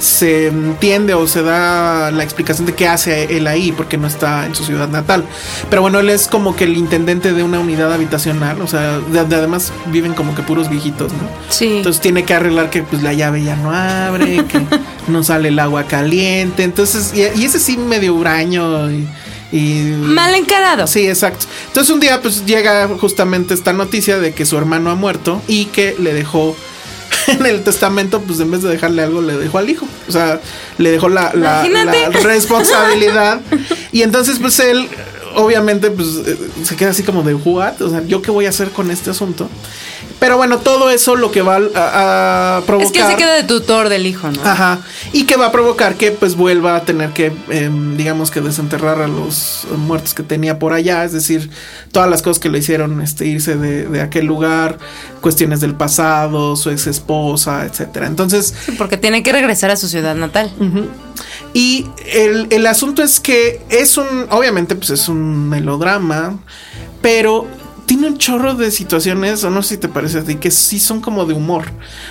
se entiende o se da la explicación de qué hace él ahí, porque no está en su ciudad natal. Pero bueno, él es como que el intendente de una unidad habitacional, o sea, de, de- además viven como que puros viejitos, ¿no? Sí. Entonces tiene que arreglar que pues la llave ya no abre, que no sale el agua caliente. Entonces, y, y ese sí medio huraño y. y Mal encarado. Sí, exacto. Entonces un día pues llega justamente esta noticia de que su hermano ha muerto y que le dejó en el testamento, pues en vez de dejarle algo, le dejó al hijo. O sea, le dejó la, la- responsabilidad. y entonces pues él obviamente pues eh, se queda así como de what, o sea, yo qué voy a hacer con este asunto. Pero bueno, todo eso lo que va a, a provocar Es que se queda de tutor del hijo, ¿no? Ajá. Y que va a provocar que pues vuelva a tener que, em, digamos que desenterrar a los muertos que tenía por allá. Es decir, todas las cosas que le hicieron este, irse de, de aquel lugar, cuestiones del pasado, su ex esposa, etcétera. Entonces, Sí, porque tiene que regresar a su ciudad natal. Y el, el asunto es que es un, obviamente, pues es un melodrama, pero tiene un chorro de situaciones, o no sé si te parece a ti, que sí son como de humor.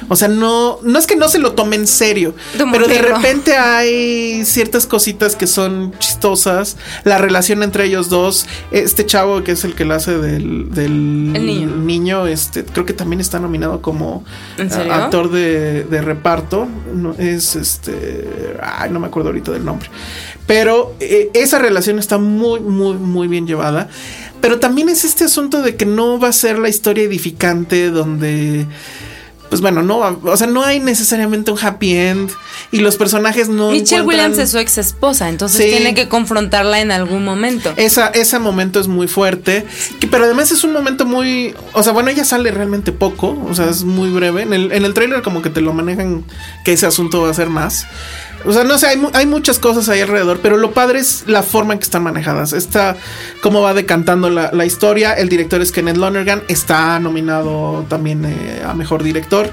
O sea, no, no es que no se lo tome en serio, De pero de repente hay ciertas cositas que son chistosas. La relación entre ellos dos, este chavo que es el que la hace del, del El niño. niño, este, creo que también está nominado como ¿En serio? a- actor de, de reparto. No, es este, ay, no me acuerdo ahorita del nombre. Pero eh, esa relación está muy, muy, muy bien llevada. Pero también es este asunto de que no va a ser la historia edificante donde pues bueno, no, o sea, no hay necesariamente un happy end y los personajes no Michelle encuentran- Williams es su ex esposa, entonces Sí. tiene que confrontarla en algún momento. Esa, ese momento es muy fuerte, que, pero además es un momento muy, o sea, bueno, ella sale realmente poco, o sea, es muy breve. En el, en el trailer como que te lo manejan que ese asunto va a ser más. O sea, no sé, hay, mu- hay muchas cosas ahí alrededor, pero lo padre es la forma en que están manejadas. Esta, cómo va decantando la, la historia. El director es Kenneth Lonergan, está nominado también eh, a Mejor Director.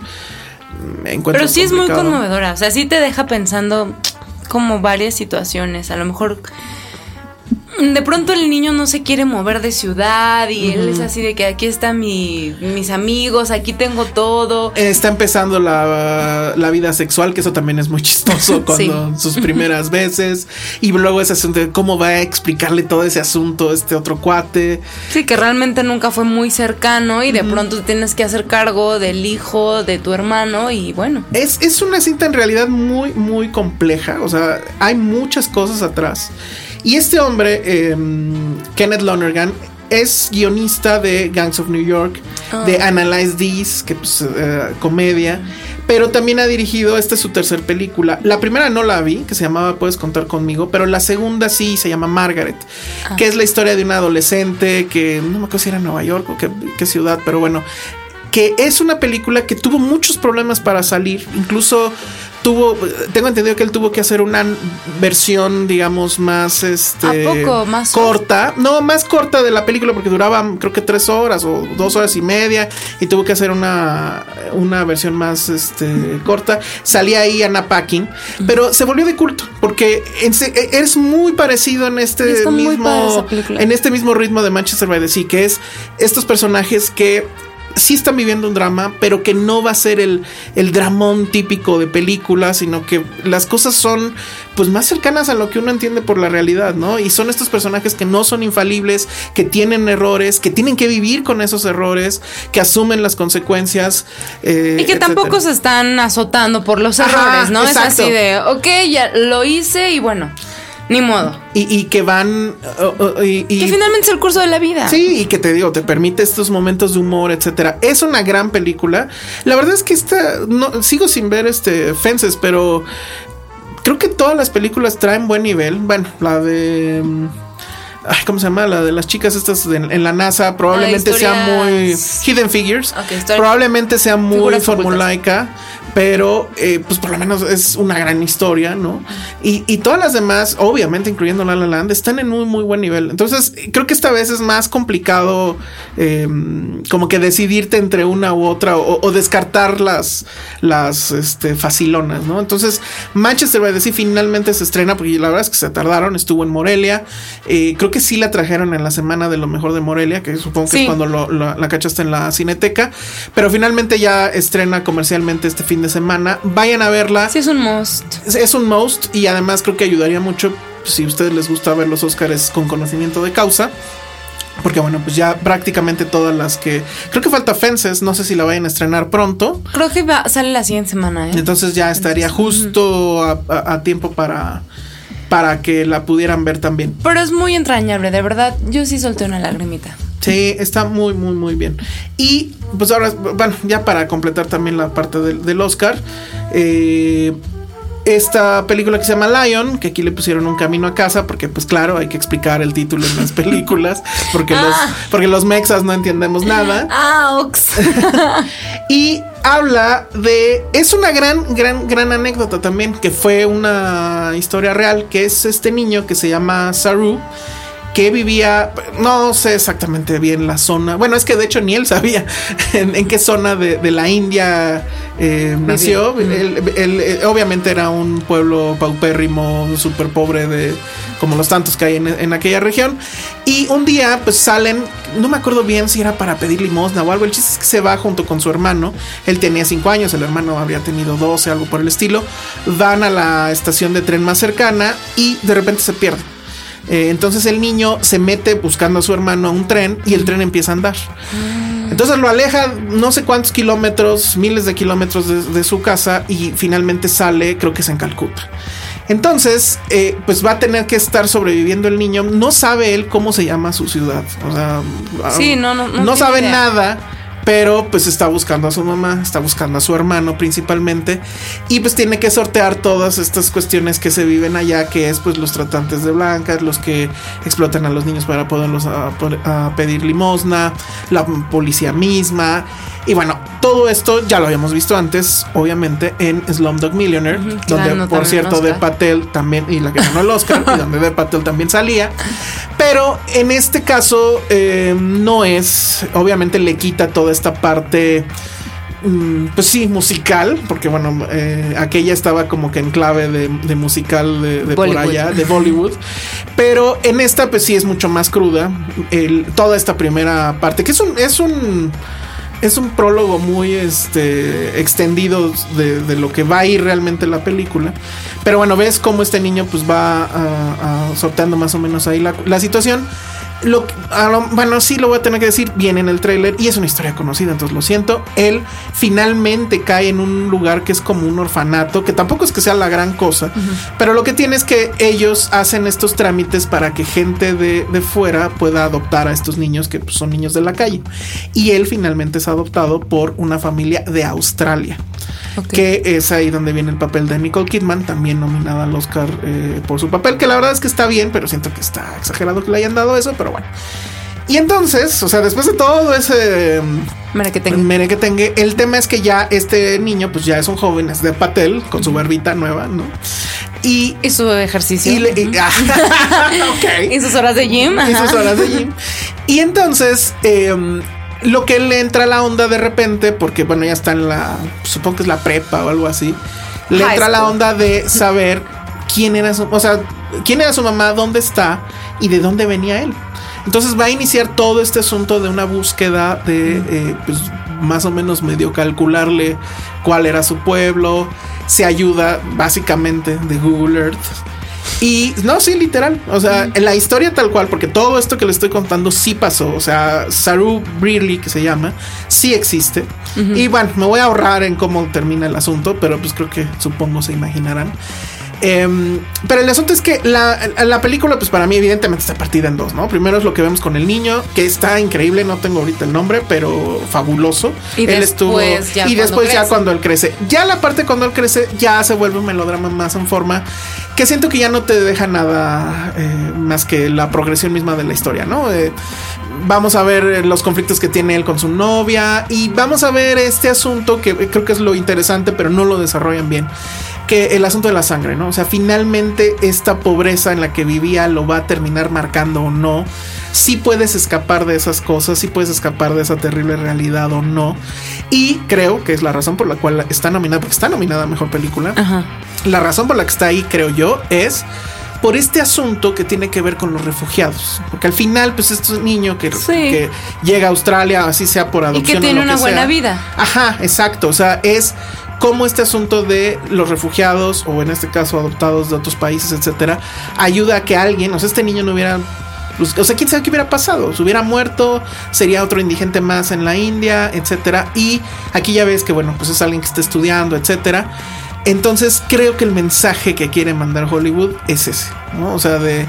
Me encuentro Pero sí es muy conmovedora, o sea, sí te deja pensando como varias situaciones, a lo mejor de pronto el niño no se quiere mover de ciudad y él es así de que aquí están mi, mis amigos, aquí tengo todo. Está empezando la, la vida sexual, que eso también es muy chistoso cuando sus primeras veces. Y luego ese asunto de cómo va a explicarle todo ese asunto a este otro cuate. Sí, que realmente nunca fue muy cercano y de pronto tienes que hacer cargo del hijo de tu hermano y bueno. Es, es una cinta en realidad muy, muy compleja. O sea, hay muchas cosas atrás. Y este hombre, eh, Kenneth Lonergan, es guionista de Gangs of New York, de Analyze This, que pues eh, comedia. Pero también ha dirigido, esta es su tercer película. La primera no la vi, que se llamaba Puedes contar conmigo, pero la segunda sí se llama Margaret, que es la historia de una adolescente que no me acuerdo si era Nueva York o qué, qué ciudad, pero bueno, que es una película que tuvo muchos problemas para salir, incluso tuvo, tengo entendido que él tuvo que hacer una versión, digamos, más este ¿A poco? ¿Más corta, no, más corta de la película porque duraba creo que tres horas o dos horas y media y tuvo que hacer una, una versión más este, corta. Salía ahí Anna Paquin, pero se volvió de culto porque e- es muy parecido en este mismo en este mismo ritmo de Manchester by the Sea, que es estos personajes que sí están viviendo un drama, pero que no va a ser el, el dramón típico de película, sino que las cosas son pues más cercanas a lo que uno entiende por la realidad, ¿no? Y son estos personajes que no son infalibles, que tienen errores, que tienen que vivir con esos errores, que asumen las consecuencias. eh, Y que etcétera. tampoco se están azotando por los Ajá, errores, ¿no? exacto. Es así de, ok, ya lo hice y bueno, ni modo. Y, y que van... uh, uh, y- y- Que finalmente es el curso de la vida. Sí, y que te digo, te permite estos momentos de humor, etcétera. Es una gran película. La verdad es que esta no sigo sin ver este Fences, pero creo que todas las películas traen buen nivel. Bueno, la de mm, ay, ¿cómo se llama? La de las chicas estas de- en la NASA probablemente sea muy Hidden Figures. Ok, historias- probablemente sea muy ocultas. Pero eh, pues por lo menos es una gran historia, ¿no? Y, y todas las demás, obviamente incluyendo La La Land, están en un muy buen nivel. Entonces creo que esta vez es más complicado eh, como que decidirte entre una u otra o, o descartar las, las este, facilonas, ¿no? Entonces Manchester by the Sea finalmente se estrena porque la verdad es que se tardaron, estuvo en Morelia. Eh, creo que sí la trajeron en la semana de lo mejor de Morelia, que supongo que Sí. es cuando lo- lo- la cachaste en la cineteca, pero finalmente ya estrena comercialmente este fin de semana. Vayan a verla. Sí, es un must. Es, es un most y además creo que ayudaría mucho si a ustedes les gusta ver los Oscars con conocimiento de causa. Porque bueno, pues ya prácticamente todas las que... Creo que falta Fences, no sé si la vayan a estrenar pronto. Creo que va- sale la siguiente semana, ¿eh? Entonces ya estaría justo a, a- a tiempo para, para que la pudieran ver también. Pero es muy entrañable, de verdad. Yo sí solté una lagrimita. Sí, está muy, muy, muy bien. Y pues ahora, bueno, ya para completar también la parte del, del Oscar, eh, esta película que se llama Lion, que aquí le pusieron un camino a casa, porque pues claro, hay que explicar el título en las películas, porque, los, porque los mexas no entendemos nada. Ah, Ox. Y habla de. Es una gran, gran, gran anécdota también, que fue una historia real, que es este niño que se llama Saru, que vivía, no sé exactamente bien la zona, bueno, es que de hecho ni él sabía en, qué zona de, la India eh, nació. Él, eh, obviamente era un pueblo paupérrimo, súper pobre de como los tantos que hay en, en, aquella región. Y un día pues salen, no me acuerdo bien si era para pedir limosna o algo, el chiste es que se va junto con su hermano, él tenía 5 años, el hermano habría tenido 12, algo por el estilo, van a la estación de tren más cercana y de repente se pierden eh, entonces el niño se mete buscando a su hermano a un tren y el tren empieza a andar. Mm. Entonces lo aleja no sé cuántos kilómetros, miles de kilómetros de, su casa y finalmente sale, creo que es en Calcuta. Entonces, eh, pues va a tener que estar sobreviviendo el niño. No sabe él cómo se llama su ciudad. O sea, sí, no, no, no, no sabe nada pero pues está buscando a su mamá, está buscando a su hermano principalmente y pues tiene que sortear todas estas cuestiones que se viven allá, que es pues los tratantes de blancas, los que explotan a los niños para poderlos a, pedir limosna, la policía misma y bueno, todo esto ya lo habíamos visto antes, obviamente en Slumdog Millionaire, donde por cierto de Patel también y la que ganó el Oscar y donde de Patel también salía, pero en este caso eh, no es, obviamente le quita toda esta parte mm, pues sí, musical, porque bueno, eh, aquella estaba como que en clave de, musical de, por allá, de Bollywood. Pero en esta, pues sí es mucho más cruda. toda esta primera parte, que es un, es un, es un prólogo muy este, extendido de, lo que va a ir realmente la película. Pero bueno, ves cómo este niño pues va a, sorteando más o menos ahí la, la situación. Lo, bueno, sí lo voy a tener que decir bien en el tráiler y es una historia conocida, entonces lo siento. Él finalmente cae en un lugar que es como un orfanato, que tampoco es que sea la gran cosa, pero lo que tiene es que ellos hacen estos trámites para que gente de, fuera pueda adoptar a estos niños que pues, son niños de la calle. Y él finalmente es adoptado por una familia de Australia. Que es ahí donde viene el papel de Nicole Kidman, también nominada al Oscar eh, por su papel, que la verdad es que está bien, pero siento que está exagerado que le hayan dado eso, pero bueno. Y entonces, o sea, después de todo ese merequetengue, el tema es que ya este niño, pues ya es un joven, es de Patel, con su barbita nueva, ¿no? Y, su ejercicio. Y, y, sus horas de gym. Y sus horas de gym. Y entonces, eh, lo que le entra a la onda de repente, porque bueno, ya está en la, supongo que es la prepa o algo así, le entra la onda de saber quién era su, o sea, quién era su mamá, dónde está y de dónde venía él. Entonces va a iniciar todo este asunto de una búsqueda de, eh, pues, más o menos medio calcularle cuál era su pueblo. Se ayuda básicamente de Google Earth y no, sí, literal. O sea, en la historia tal cual, porque todo esto que le estoy contando sí pasó. O sea, Saru Brearley, que se llama, sí existe. Y bueno, me voy a ahorrar en cómo termina el asunto, pero pues creo que supongo se imaginarán. Em, pero el asunto es que la, la, película, pues para mí, evidentemente está partida en dos, ¿no? Primero es lo que vemos con el niño, que está increíble, no tengo ahorita el nombre, pero fabuloso. Y él estuvo. y después ya cuando él crece. Ya la parte cuando él crece, ya se vuelve un melodrama más en forma que siento que ya no te deja nada eh, más que la progresión misma de la historia, ¿no? Eh, vamos a ver los conflictos que tiene él con su novia y vamos a ver este asunto que creo que es lo interesante, pero no lo desarrollan bien que el asunto de la sangre, ¿no? O sea, finalmente esta pobreza en la que vivía lo va a terminar marcando o no. Si puedes escapar de esas cosas, si puedes escapar de esa terrible realidad o no. Y creo que es la razón por la cual está nominada, porque está nominada a Mejor Película. La razón por la que está ahí, creo yo, es por este asunto que tiene que ver con los refugiados. Porque al final, pues, este niño que, que llega a Australia, así sea por adopción. Y que tiene una buena vida. Ajá, exacto. O sea, es cómo este asunto de los refugiados o en este caso adoptados de otros países, etcétera, ayuda a que alguien, o sea, este niño no hubiera pues, o sea, quién sabe qué hubiera pasado. Se hubiera muerto, sería otro indigente más en la India, etcétera. Y aquí ya ves que, bueno, pues es alguien que está estudiando, etcétera. Entonces, creo que el mensaje que quiere mandar Hollywood es ese, ¿no? O sea, de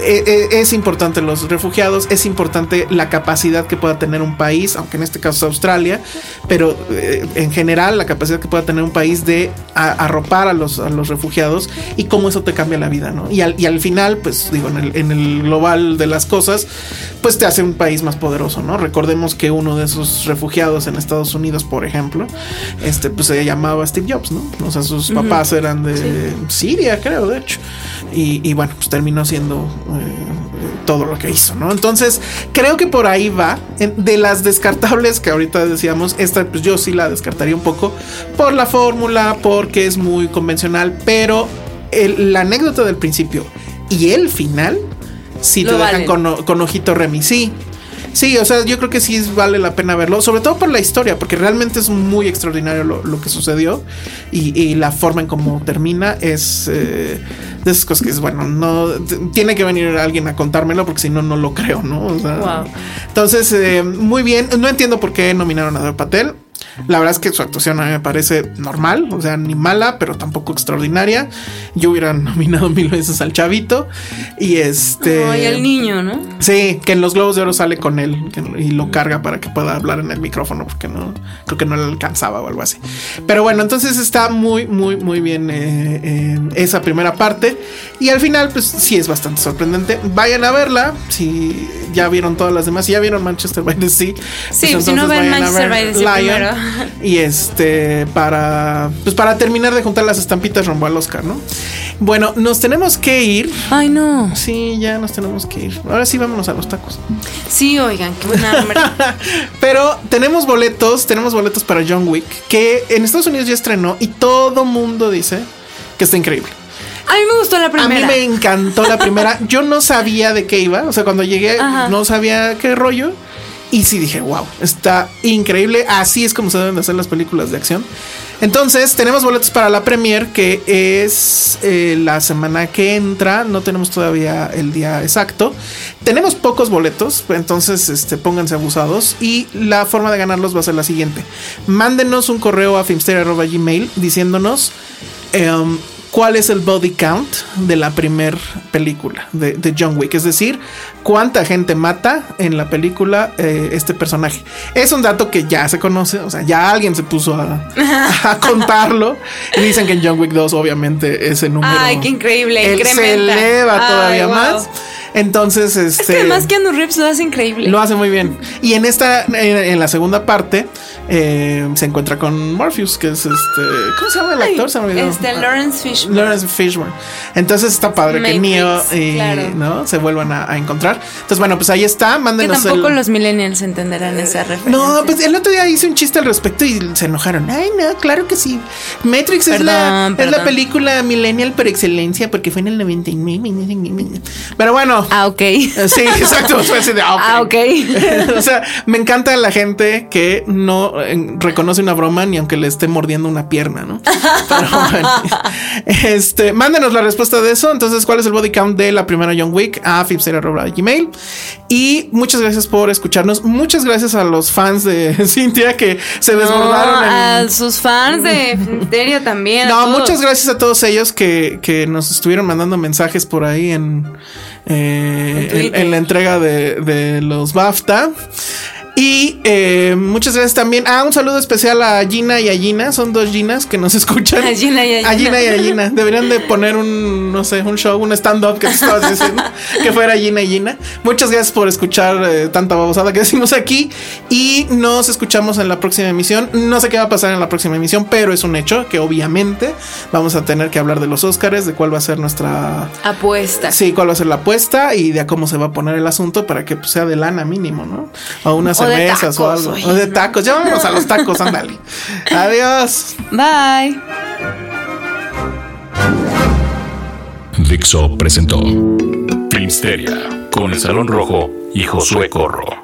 es importante los refugiados, es importante la capacidad que pueda tener un país, aunque en este caso es Australia, pero eh, en general la capacidad que pueda tener un país de arropar a los, a los refugiados y cómo eso te cambia la vida, ¿no? Y al, y al final, pues digo, en el, en el global de las cosas, pues te hace un país más poderoso, ¿no? Recordemos que uno de esos refugiados en Estados Unidos, por ejemplo, este, pues se llamaba Steve Jobs, ¿no? O sea, sus papás eran de Siria, creo, de hecho. Y, y bueno, pues terminó siendo todo lo que hizo, ¿no? Entonces, creo que por ahí va. De las descartables que ahorita decíamos, esta pues yo sí la descartaría un poco por la fórmula, porque es muy convencional, pero la anécdota del principio y el final sí te dejan con, con, ojito remi. Sí, Sí, o sea, yo creo que sí vale la pena verlo, sobre todo por la historia, porque realmente es muy extraordinario lo, que sucedió y, la forma en cómo termina es eh, de esas cosas que es bueno, no tiene que venir alguien a contármelo porque si no, no lo creo, ¿no? Entonces, eh, muy bien, no entiendo por qué nominaron a Patel. La verdad es que su actuación a mí me parece normal, o sea, ni mala, pero tampoco extraordinaria. Yo hubiera nominado mil veces al chavito y este. y el niño, ¿no? Sí, que en los Globos de Oro sale con él y lo carga para que pueda hablar en el micrófono, porque no creo que no le alcanzaba o algo así. Pero bueno, entonces está muy, muy, muy bien eh, eh, esa primera parte y al final, pues sí es bastante sorprendente. Vayan a verla si ya vieron todas las demás, si ya vieron Manchester by the Sea. Sí, pues si no ven Manchester by the Sea y este, para, pues para terminar de juntar las estampitas rumbo al Oscar, ¿no? Bueno, nos tenemos que ir. Ay, no. Sí, ya nos tenemos que ir. Ahora sí, vámonos a los tacos. Sí, oigan, qué buena hambre. Pero tenemos boletos, tenemos boletos para John Wick, que en Estados Unidos ya estrenó y todo mundo dice que está increíble. A mí me gustó la primera. A mí me encantó la primera. Yo no sabía de qué iba. O sea, cuando llegué, no sabía qué rollo. Y sí dije, wow, está increíble. Así es como se deben de hacer las películas de acción. Entonces, tenemos boletos para la premier, que es eh, la semana que entra. No tenemos todavía el día exacto. Tenemos pocos boletos, entonces este, pónganse abusados. Y la forma de ganarlos va a ser la siguiente: mándenos un correo a filmster.gmail diciéndonos. Em, cuál es el body count de la primer película de, John Wick. Es decir, cuánta gente mata en la película eh, este personaje. Es un dato que ya se conoce, o sea, ya alguien se puso a, contarlo. Y dicen que en John Wick 2 obviamente ese número... Ay, qué increíble. se eleva todavía más. Entonces, este. Es que además Keanu Reeves lo hace increíble. Lo hace muy bien. Y en esta, en, la segunda parte, eh, se encuentra con Morpheus, que es este. ¿Cómo se llama el actor? Se me Este, Lawrence Fishburne. Lawrence Fishburne. Entonces está padre que Neo y ¿no? se vuelvan a, encontrar. Entonces, bueno, pues ahí está. Mándenos. Que tampoco los millennials entenderán esa referencia. No, pues el otro día hice un chiste al respecto y se enojaron. Ay, no, claro que sí. Matrix es, la, es la película millennial por excelencia porque fue en el 99. Pero bueno, Ah, ok. Sí, exacto. ah, ok. Ah, o sea, me encanta la gente que no eh, reconoce una broma ni aunque le esté mordiendo una pierna, ¿no? Pero bueno. Este, mándenos la respuesta de eso. Entonces, ¿cuál es el body count de la primera Young Week? A Gmail. Y muchas gracias por escucharnos. Muchas gracias a los fans de Cintia que se desbordaron. a sus fans de Finteria también. No, muchas gracias a todos ellos que, que nos estuvieron mandando mensajes por ahí en eh, en, la entrega de, de los BAFTA. Y eh, muchas gracias también. Ah, un saludo especial a Gina y a Gina. Son dos Ginas que nos escuchan. A Gina y a Gina. A Gina y a Gina. Deberían de poner un, no sé, un show, un stand-up que estabas diciendo. que fuera Gina y Gina. Muchas gracias por escuchar eh, tanta babosada que decimos aquí. Y nos escuchamos en la próxima emisión. No sé qué va a pasar en la próxima emisión, pero es un hecho que obviamente vamos a tener que hablar de los Oscars, de cuál va a ser nuestra apuesta. Sí, cuál va a ser la apuesta y de cómo se va a poner el asunto para que pues, sea de lana mínimo, ¿no? O una cervezas o, algo. O de tacos. Ya vámonos a los tacos, ándale. Adiós. Bye. Dixo presentó Filmsteria con el Salón Rojo y Josué Corro.